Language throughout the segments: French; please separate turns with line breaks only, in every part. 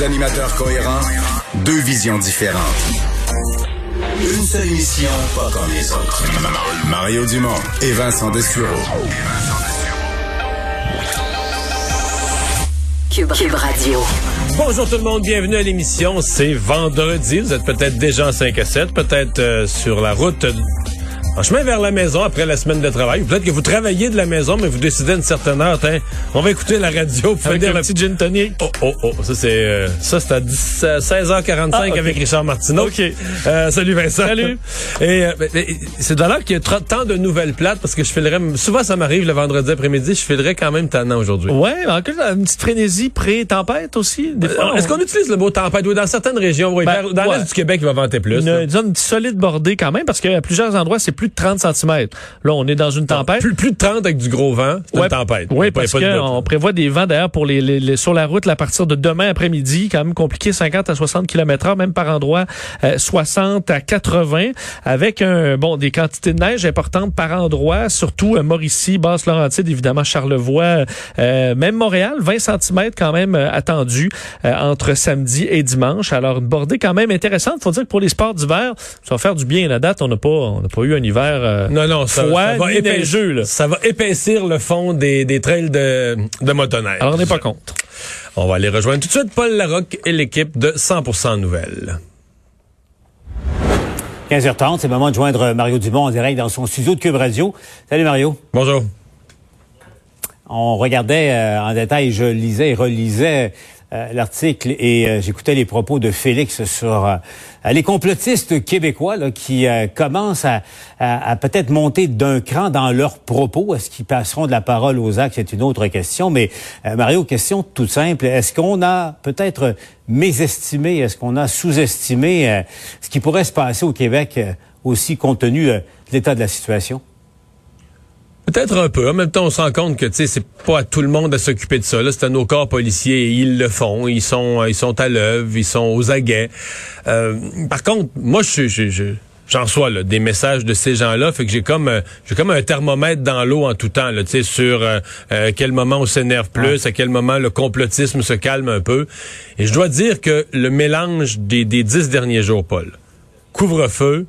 Deux animateurs cohérents, deux visions différentes. Une seule émission, pas comme les autres. Mario Dumont et Vincent Dessureau.
Cube, Cube Radio.
Bonjour tout le monde, bienvenue à l'émission. C'est vendredi. Vous êtes peut-être déjà en 5 à 7, peut-être euh, sur la route en chemin vers la maison après la semaine de travail. Peut-être que vous travaillez de la maison, mais vous décidez à une certaine heure, on va écouter la radio
pour faire un petit gin tonic.
Oh, oh, oh, ça c'est euh, ça c'est à 16h45 ah, avec Richard Martineau.
OK.
Euh, salut Vincent.
Salut.
Et euh, c'est de là qu'il y a tant de nouvelles plates parce que je filerais souvent ça m'arrive le vendredi après-midi, je filerais quand même tannant aujourd'hui.
Ouais, en une petite frénésie pré-tempête aussi fois.
Est-ce qu'on utilise le mot tempête? Oui, dans certaines régions, oui, ben, dans l'est du Québec, il va vanter plus.
Une, une solide bordée quand même parce qu'à plusieurs endroits, c'est plus de 30 cm. Là, on est dans une tempête.
Plus, plus de 30 avec du gros vent, c'est une tempête.
Oui, parce qu'on prévoit des vents d'ailleurs pour les, les, sur la route à partir de demain après-midi, quand même compliqué, 50 à 60 km h même par endroit 60 euh, à 80, avec un bon des quantités de neige importantes par endroit, surtout euh, Mauricie, Basse-Laurentide, évidemment Charlevoix, euh, même Montréal, 20 cm quand même attendu entre samedi et dimanche. Alors une bordée quand même intéressante. Faut dire que pour les sports d'hiver, ça va faire du bien. La date, on n'a pas, on n'a pas eu un hiver
non, non, ça,
ça va
épaissir, ça va épaissir le fond des, des trails de, de motoneige.
Alors, on n'est pas contre.
On va aller rejoindre tout de suite Paul Larocque et l'équipe de 100% Nouvelles.
15h30, c'est le moment de joindre Mario Dumont en direct dans son studio de Cube Radio. Salut Mario.
Bonjour.
On regardait euh, en détail, je lisais et relisais euh, l'article et euh, j'écoutais les propos de Félix sur euh, les complotistes québécois qui commencent à, à, peut-être monter d'un cran dans leurs propos. Est-ce qu'ils passeront de la parole aux actes? C'est une autre question. Mais Mario, question toute simple. Est-ce qu'on a peut-être mésestimé, est-ce qu'on a sous-estimé ce qui pourrait se passer au Québec aussi compte tenu de l'état de la situation?
Peut-être un peu. En même temps, on se rend compte que c'est pas à tout le monde à s'occuper de ça. C'est à nos corps policiers et ils le font. Ils sont, ils sont à l'œuvre, ils sont aux aguets. Euh, par contre, moi, je, je, j'en reçois là, des messages de ces gens-là, fait que j'ai comme euh, j'ai comme un thermomètre dans l'eau en tout temps, là, sur euh, quel moment on s'énerve plus, à quel moment le complotisme se calme un peu. Et je dois dire que le mélange des, des dix derniers jours, Paul, couvre-feu,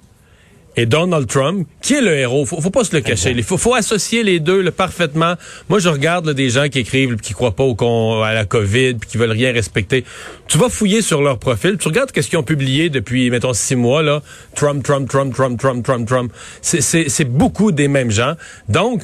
et Donald Trump, qui est le héros? Faut, faut pas se le cacher. Il faut, faut associer les deux parfaitement. Moi, je regarde des gens qui écrivent, qui croient pas au, à la COVID, puis qui veulent rien respecter. Tu vas fouiller sur leur profil, tu regardes qu'est-ce qu'ils ont publié depuis, mettons, six mois là. Trump, Trump, Trump, Trump, Trump, Trump, Trump. C'est beaucoup des mêmes gens. Donc,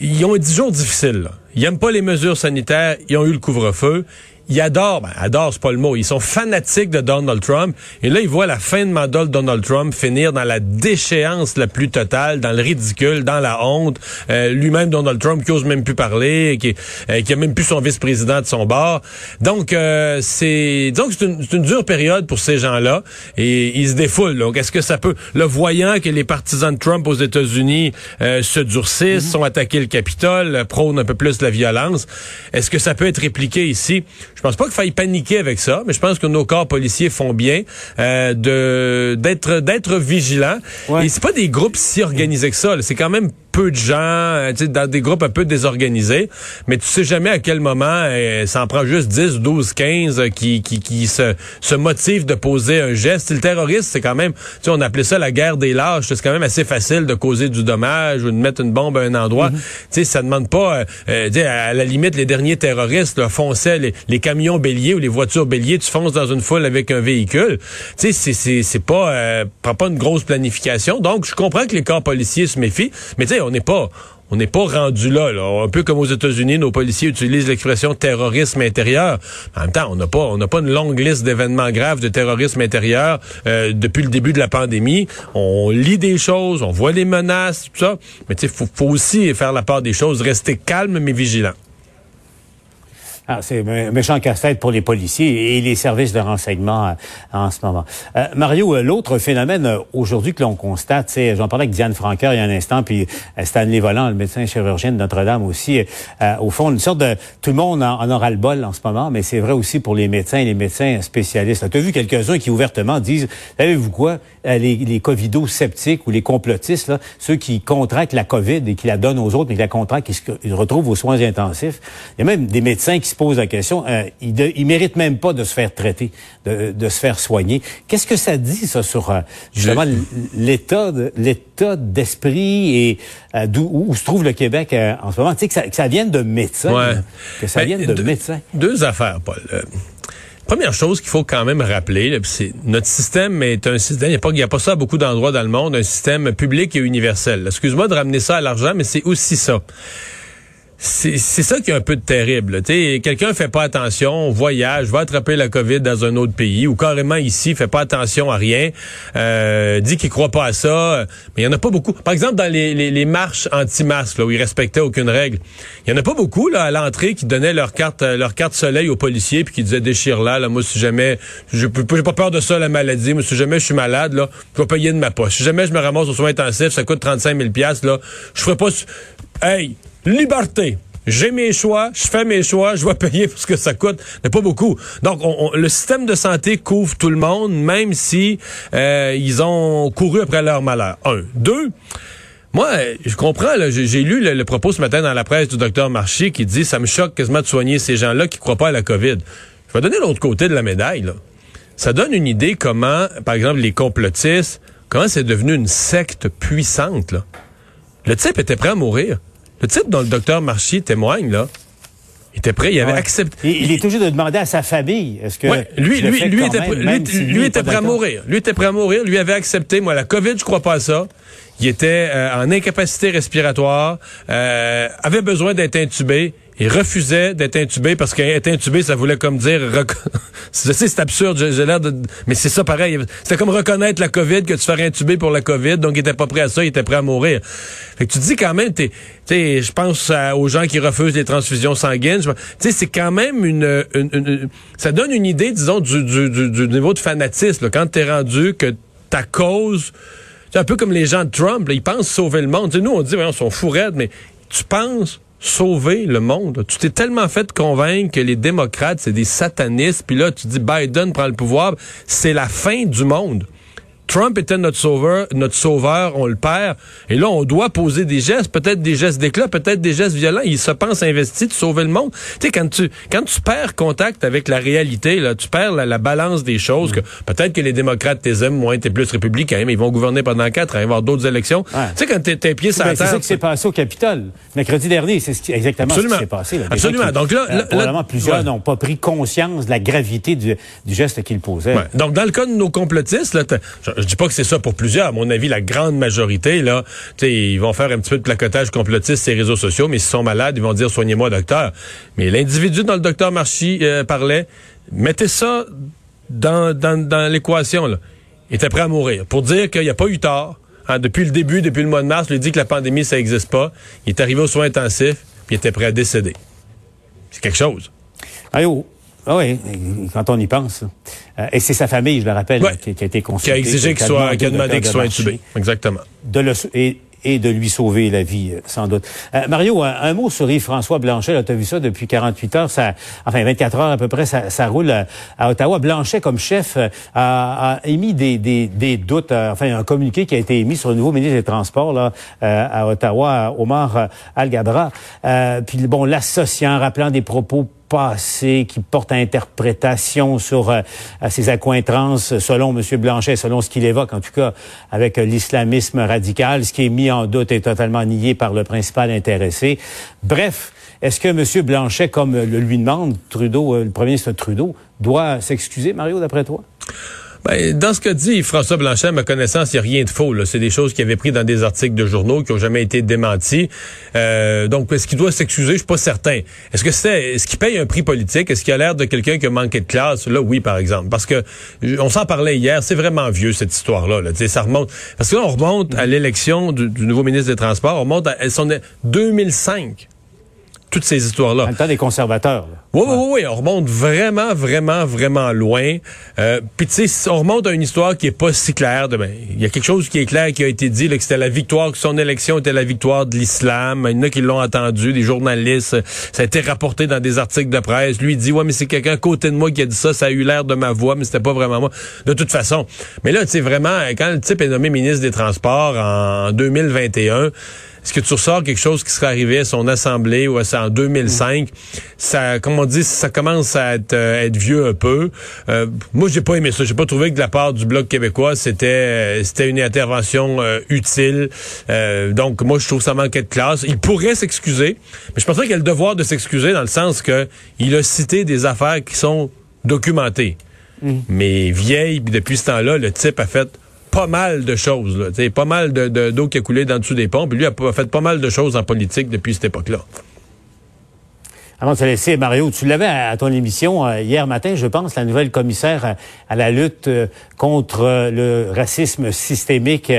ils ont dix jours difficiles. Là. Ils aiment pas les mesures sanitaires. Ils ont eu le couvre-feu ils adorent, ben, adorent, c'est pas le mot, ils sont fanatiques de Donald Trump. Et là, ils voient la fin de mandat de Donald Trump finir dans la déchéance la plus totale, dans le ridicule, dans la honte. Euh, lui-même, Donald Trump, qui ose même plus parler, qui, euh, qui a même plus son vice-président de son bord. Donc, euh, c'est donc c'est une, une, dure période pour ces gens-là. Et ils se défoulent. Donc, est-ce que ça peut, le voyant que les partisans de Trump aux États-Unis se durcissent, mm-hmm. sont attaqués le Capitole, prônent un peu plus la violence, est-ce que ça peut être répliqué ici? Je pense pas qu'il faille paniquer avec ça, mais je pense que nos corps policiers font bien euh, de d'être d'être vigilants. Et c'est pas des groupes si organisés que ça. C'est quand même peu de gens, euh, dans des groupes un peu désorganisés, mais tu sais jamais à quel moment euh, ça en prend juste 10, 12, 15 qui, qui, qui se, se motivent de poser un geste. Le terroriste, c'est quand même, tu sais, on appelait ça la guerre des lâches. C'est quand même assez facile de causer du dommage ou de mettre une bombe à un endroit. Mm-hmm. Tu sais, ça demande pas, euh, euh à la limite, les derniers terroristes là, fonçaient les, les, camions béliers ou les voitures béliers, tu fonces dans une foule avec un véhicule. Tu sais, c'est, c'est, pas, euh, pas une grosse planification. Donc, je comprends que les corps policiers se méfient, mais tu sais, on n'est pas on n'est pas rendu là, là, Un peu comme aux États-Unis, nos policiers utilisent l'expression terrorisme intérieur. En même temps, on n'a pas, on n'a pas une longue liste d'événements graves de terrorisme intérieur euh, depuis le début de la pandémie. On lit des choses, on voit les menaces, tout ça. Mais tu sais, faut, faut aussi faire la part des choses, rester calme mais vigilant.
Ah, c'est méchant casse-tête pour les policiers et les services de renseignement euh, en ce moment. Euh, Mario, euh, l'autre phénomène aujourd'hui que l'on constate, j'en parlais avec Diane Franqueur il y a un instant, puis Stanley Volant, le médecin chirurgien de Notre-Dame aussi, au fond, une sorte de... Tout le monde en, aura le bol en ce moment, mais c'est vrai aussi pour les médecins et les médecins spécialistes. Tu as vu quelques-uns qui ouvertement disent, savez-vous quoi, les, les covido-sceptiques ou les complotistes, là, ceux qui contractent la COVID et qui la donnent aux autres, mais qui la contractent, qui se retrouvent aux soins intensifs, il y a même des médecins qui se pose la question, euh, il, ne mérite même pas de se faire traiter, de, de se faire soigner. Qu'est-ce que ça dit, ça, sur euh, justement l'état l'état d'esprit et euh, d'où où, se trouve le Québec en ce moment? Tu sais, que ça, que ça vienne de médecins.
Ouais.
que ça
Ben,
vienne de
deux-
médecins.
Deux affaires, Paul. Euh, Première chose qu'il faut quand même rappeler, c'est notre système est un système, il n'y a pas ça à beaucoup d'endroits dans le monde, un système public et universel. Excuse-moi de ramener ça à l'argent, mais c'est aussi ça. C'est ça qui est un peu de terrible. Quelqu'un fait pas attention, voyage, va attraper la COVID dans un autre pays ou carrément ici, fait pas attention à rien, euh, dit qu'il croit pas à ça, euh, mais il y en a pas beaucoup. Par exemple, dans les, les, marches anti-masques, où ils respectaient aucune règle, il y en a pas beaucoup là à l'entrée qui donnaient leur carte euh, leur carte soleil aux policiers puis qui disaient déchire là, là, moi si jamais je j'ai pas peur de ça la maladie, moi si jamais je suis malade là, je vais payer de ma poche. Si jamais je me ramasse aux soins intensifs, ça coûte 35 000 pièces là, je ferai pas Hey, liberté. J'ai mes choix, je fais mes choix, je vais payer pour ce que ça coûte, mais pas beaucoup. Donc, on- on- le système de santé couvre tout le monde, même si euh, ils ont couru après leur malheur. Un. Deux. Moi, je comprends, j'ai lu le, propos ce matin dans la presse du docteur Marché qui dit ça me choque quasiment de soigner ces gens-là qui croient pas à la COVID. Je vais donner l'autre côté de la médaille. Là. Ça donne une idée comment, par exemple, les complotistes, comment c'est devenu une secte puissante. Là. Le type était prêt à mourir. Le type dont le docteur Marchi témoigne, là, il était prêt, il avait
Ouais.
accepté.
Il est toujours de demander à sa famille. Est-ce que
Ouais, lui, lui, lui était,
même,
prêt- lui,
même
était-
si
lui
est
était
pas
prêt à mourir. Lui était prêt à mourir. Lui avait accepté. Moi, la COVID, je crois pas à ça. Il était euh, en incapacité respiratoire, euh, avait besoin d'être intubé. Il refusait d'être intubé parce qu'être intubé, ça voulait comme dire... Je sais, c'est absurde, j'ai l'air de... Mais c'est ça pareil. C'était comme reconnaître la COVID, que tu ferais intuber pour la COVID. Donc, il était pas prêt à ça, il était prêt à mourir. Fait que tu dis quand même, tu sais, je pense aux gens qui refusent les transfusions sanguines. Tu sais, c'est quand même une, une- une- Ça donne une idée, disons, du, du, du- du niveau de fanatisme. là. Quand t'es rendu que ta cause... C'est un peu comme les gens de Trump, là, ils pensent sauver le monde. Nous, on dit, sont fous raides, mais tu penses sauver le monde. Tu t'es tellement fait convaincre que les démocrates, c'est des satanistes, puis là, tu dis Biden prend le pouvoir, c'est la fin du monde. Trump était notre sauveur, notre sauveur, on le perd. Et là, on doit poser des gestes, peut-être des gestes d'éclat, peut-être des gestes violents. Il se pense investi de sauver le monde. Tu sais, quand tu, quand tu perds contact avec la réalité, là, tu perds la, la balance des choses, que peut-être que les démocrates t'es aiment moins, t'es plus républicain, mais ils vont gouverner pendant quatre ans, il va y avoir d'autres élections.
Ouais.
Tu sais, quand t'es, pieds sur la
c'est
terre.
ça qui s'est passé au Capitole. Mercredi dernier, c'est ce exactement
Absolument.
ce qui s'est passé. là.
Absolument.
qui-
Donc là-
euh,
là- là-
plusieurs
ouais.
n'ont pas pris conscience de la gravité du, du geste qu'ils posaient.
Ouais. Donc, dans le cas de nos complotistes, là, je, dis pas que c'est ça pour plusieurs. À mon avis, la grande majorité, là, ils vont faire un petit peu de placotage complotiste sur les réseaux sociaux, mais s'ils sont malades, ils vont dire soignez-moi, docteur. Mais l'individu dont le docteur Marchi euh, parlait, mettez ça dans, dans, l'équation, là. Il était prêt à mourir. Pour dire qu'il n'y a pas eu tort. Hein, depuis le début, depuis le mois de mars, il dit que la pandémie, ça n'existe pas. Il est arrivé aux soins intensifs, puis il était prêt à décéder. C'est quelque chose.
Ah oui, quand on y pense. Euh, et c'est sa famille, je le rappelle,
Ouais.
qui, qui a été
Qui
consultée.
a exigé qu'il soit, qui a demandé qu'il soit
intubé.
Exactement.
de le, et, et de lui sauver la vie, euh, sans doute. Euh, Mario, un, un mot sur Yves-François Blanchet. Tu as vu ça depuis 48 heures, ça, enfin 24 heures à peu près, ça, ça roule à, à Ottawa. Blanchet, comme chef, a, a émis des, des, des doutes, euh, enfin un communiqué qui a été émis sur le nouveau ministre des Transports là, euh, à Ottawa, Omar. Euh, puis bon, l'associant, rappelant des propos passés qui portent à interprétation sur euh, à ses accointrances, selon M. Blanchet, selon ce qu'il évoque, en tout cas, avec euh, l'islamisme radical. Ce qui est mis en doute est totalement nié par le principal intéressé. Bref, est-ce que M. Blanchet, comme le lui demande Trudeau, euh, le premier ministre Trudeau, doit s'excuser, Mario, d'après toi?
Ben, dans ce que dit François Blanchet, à ma connaissance, il n'y a rien de faux. C'est des choses qu'il avait pris dans des articles de journaux qui ont jamais été démentis. Euh, donc, est-ce qu'il doit s'excuser? Je suis pas certain. Est-ce que c'est, est-ce qu'il paye un prix politique? Est-ce qu'il a l'air de quelqu'un qui a manqué de classe? Là, oui, par exemple. Parce que on s'en parlait hier. C'est vraiment vieux cette histoire-là. Là. Ça remonte. Parce que là, on remonte à l'élection du, nouveau ministre des Transports. On remonte à elles sont de 2005. Toutes ces histoires-là.
En même temps, des conservateurs. là.
Oui, oui, oui, on remonte vraiment, vraiment, vraiment loin. Euh, Puis tu sais, on remonte à une histoire qui est pas si claire. Il y a quelque chose qui est clair qui a été dit, là, que c'était la victoire, que son élection était la victoire de l'islam. Il y en a qui l'ont entendu, des journalistes. Ça a été rapporté dans des articles de presse. Lui il dit, ouais, mais c'est quelqu'un à côté de moi qui a dit ça. Ça a eu l'air de ma voix, mais c'était pas vraiment moi. De toute façon. Mais là, tu sais, vraiment, quand le type est nommé ministre des Transports en 2021, est-ce que tu ressors quelque chose qui serait arrivé à son assemblée ou à ça en 2005? Ça, comme on dit, ça commence à être, euh, être vieux un peu. Euh, moi, j'ai pas aimé ça. J'ai pas trouvé que de la part du Bloc québécois, c'était euh, c'était une intervention utile. donc, moi, je trouve ça manquait de classe. Il pourrait s'excuser, mais je penserais qu'il a le devoir de s'excuser dans le sens que il a cité des affaires qui sont documentées. Mm. Mais vieille, depuis ce temps-là, le type a fait pas mal de choses. Là, pas mal d'eau de, d'eau qui a coulé dans dessous des ponts. Puis lui a fait pas mal de choses en politique depuis cette époque-là.
Avant de te laisser, Mario, tu l'avais à, ton émission euh, hier matin, je pense, la nouvelle commissaire à, la lutte euh, contre le racisme systémique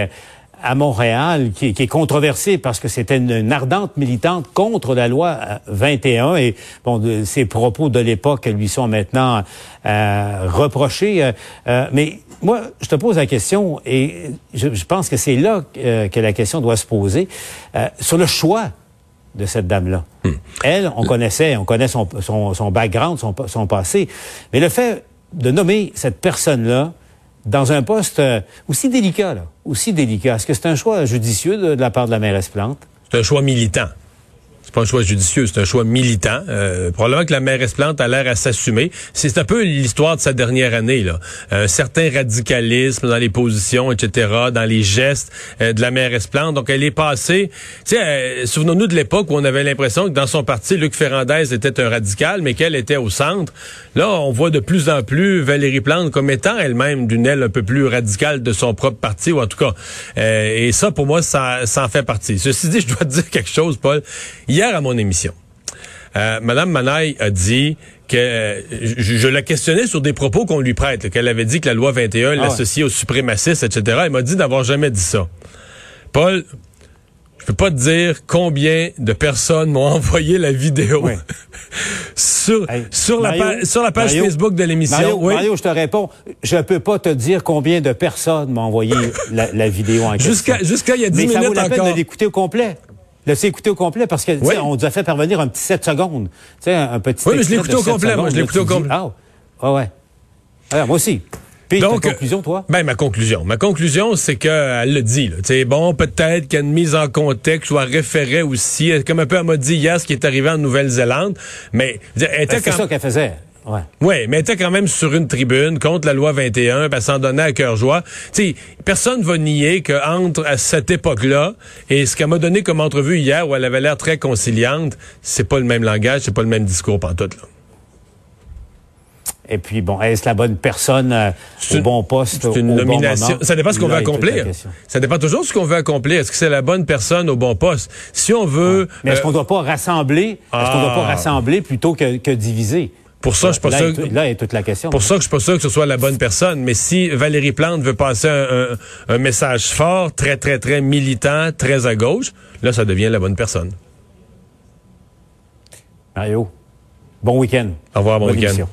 à Montréal, qui, est controversée parce que c'était une, ardente militante contre la loi 21 et bon, ses propos de l'époque lui sont maintenant euh, reprochés. mais moi, je te pose la question, et je, pense que c'est là euh, que la question doit se poser, euh, sur le choix de cette dame-là. Hmm. Elle, on connaissait, on connaît son, son, background, son, son, passé, mais le fait de nommer cette personne-là dans un poste euh, aussi délicat, là, aussi délicat, est-ce que c'est un choix judicieux de, de la part de la mairesse Plante?
C'est un choix militant pas un choix judicieux, c'est un choix militant. Euh, probablement que la mairesse Plante a l'air à s'assumer. C'est un peu l'histoire de sa dernière année. Là. Un certain radicalisme dans les positions, etc., dans les gestes euh, de la mairesse Plante. Donc, elle est passée... Tu euh, souvenons-nous de l'époque où on avait l'impression que dans son parti, Luc Ferrandez était un radical, mais qu'elle était au centre. Là, on voit de plus en plus Valérie Plante comme étant elle-même d'une aile un peu plus radicale de son propre parti, ou en tout cas. et ça, pour moi, ça, ça en fait partie. Ceci dit, je dois te dire quelque chose, Paul. À mon émission, euh, Madame Manaille a dit que je, la questionnais sur des propos qu'on lui prête, qu'elle avait dit que la loi 21 ah l'associait aux suprémacistes, etc. Elle m'a dit d'avoir jamais dit ça. Paul, je peux pas te dire combien de personnes m'ont envoyé la vidéo sur, sur, la page, sur la page Facebook de l'émission.
Mario, Mario, je te réponds, je peux pas te dire combien de personnes m'ont envoyé la, vidéo en
question. Jusqu'à il y a 10 minutes
ça
vaut la
peine de l'écouter au complet. Laissez écouter au complet parce que on nous a fait parvenir un petit 7 secondes. sais, un petit
Oui, mais je l'ai écouté au complet. Moi, je l'ai écouté au complet.
Ah, ouais, ouais. Alors, moi aussi. Puis, Donc, ta conclusion, toi?
Ben, ma conclusion. Ma conclusion, c'est qu'elle le dit, là. sais, bon, peut-être qu'il y a une mise en contexte ou un référé aussi, comme un peu elle m'a dit hier ce qui est arrivé en Nouvelle-Zélande. Mais,
elle était ben, C'est ça qu'elle faisait.
Ouais. Oui, mais elle était quand même sur une tribune contre la loi 21, ben, s'en donnait à cœur joie. sais, personne va nier qu'entre à cette époque-là et ce qu'elle m'a donné comme entrevue hier où elle avait l'air très conciliante, c'est pas le même langage, c'est pas le même discours pantoute, là.
Et puis, bon, est-ce la bonne personne euh, au bon poste?
C'est une nomination. ça dépend ce qu'on veut accomplir. Ça dépend toujours de ce qu'on veut accomplir. Est-ce que c'est la bonne personne au bon poste? Si on veut.
Mais est-ce euh, qu'on ne doit pas rassembler? Est-ce qu'on doit pas ah. rassembler plutôt que, que diviser?
Pour ça, je suis pas sûr.
Là est toute la question.
Pour ça, je suis pas sûr que ce soit la bonne personne. Mais si Valérie Plante veut passer un, message fort, très, très, très militant, très à gauche, là, ça devient la bonne personne.
Mario, bon week-end.
Au revoir, bon week-end.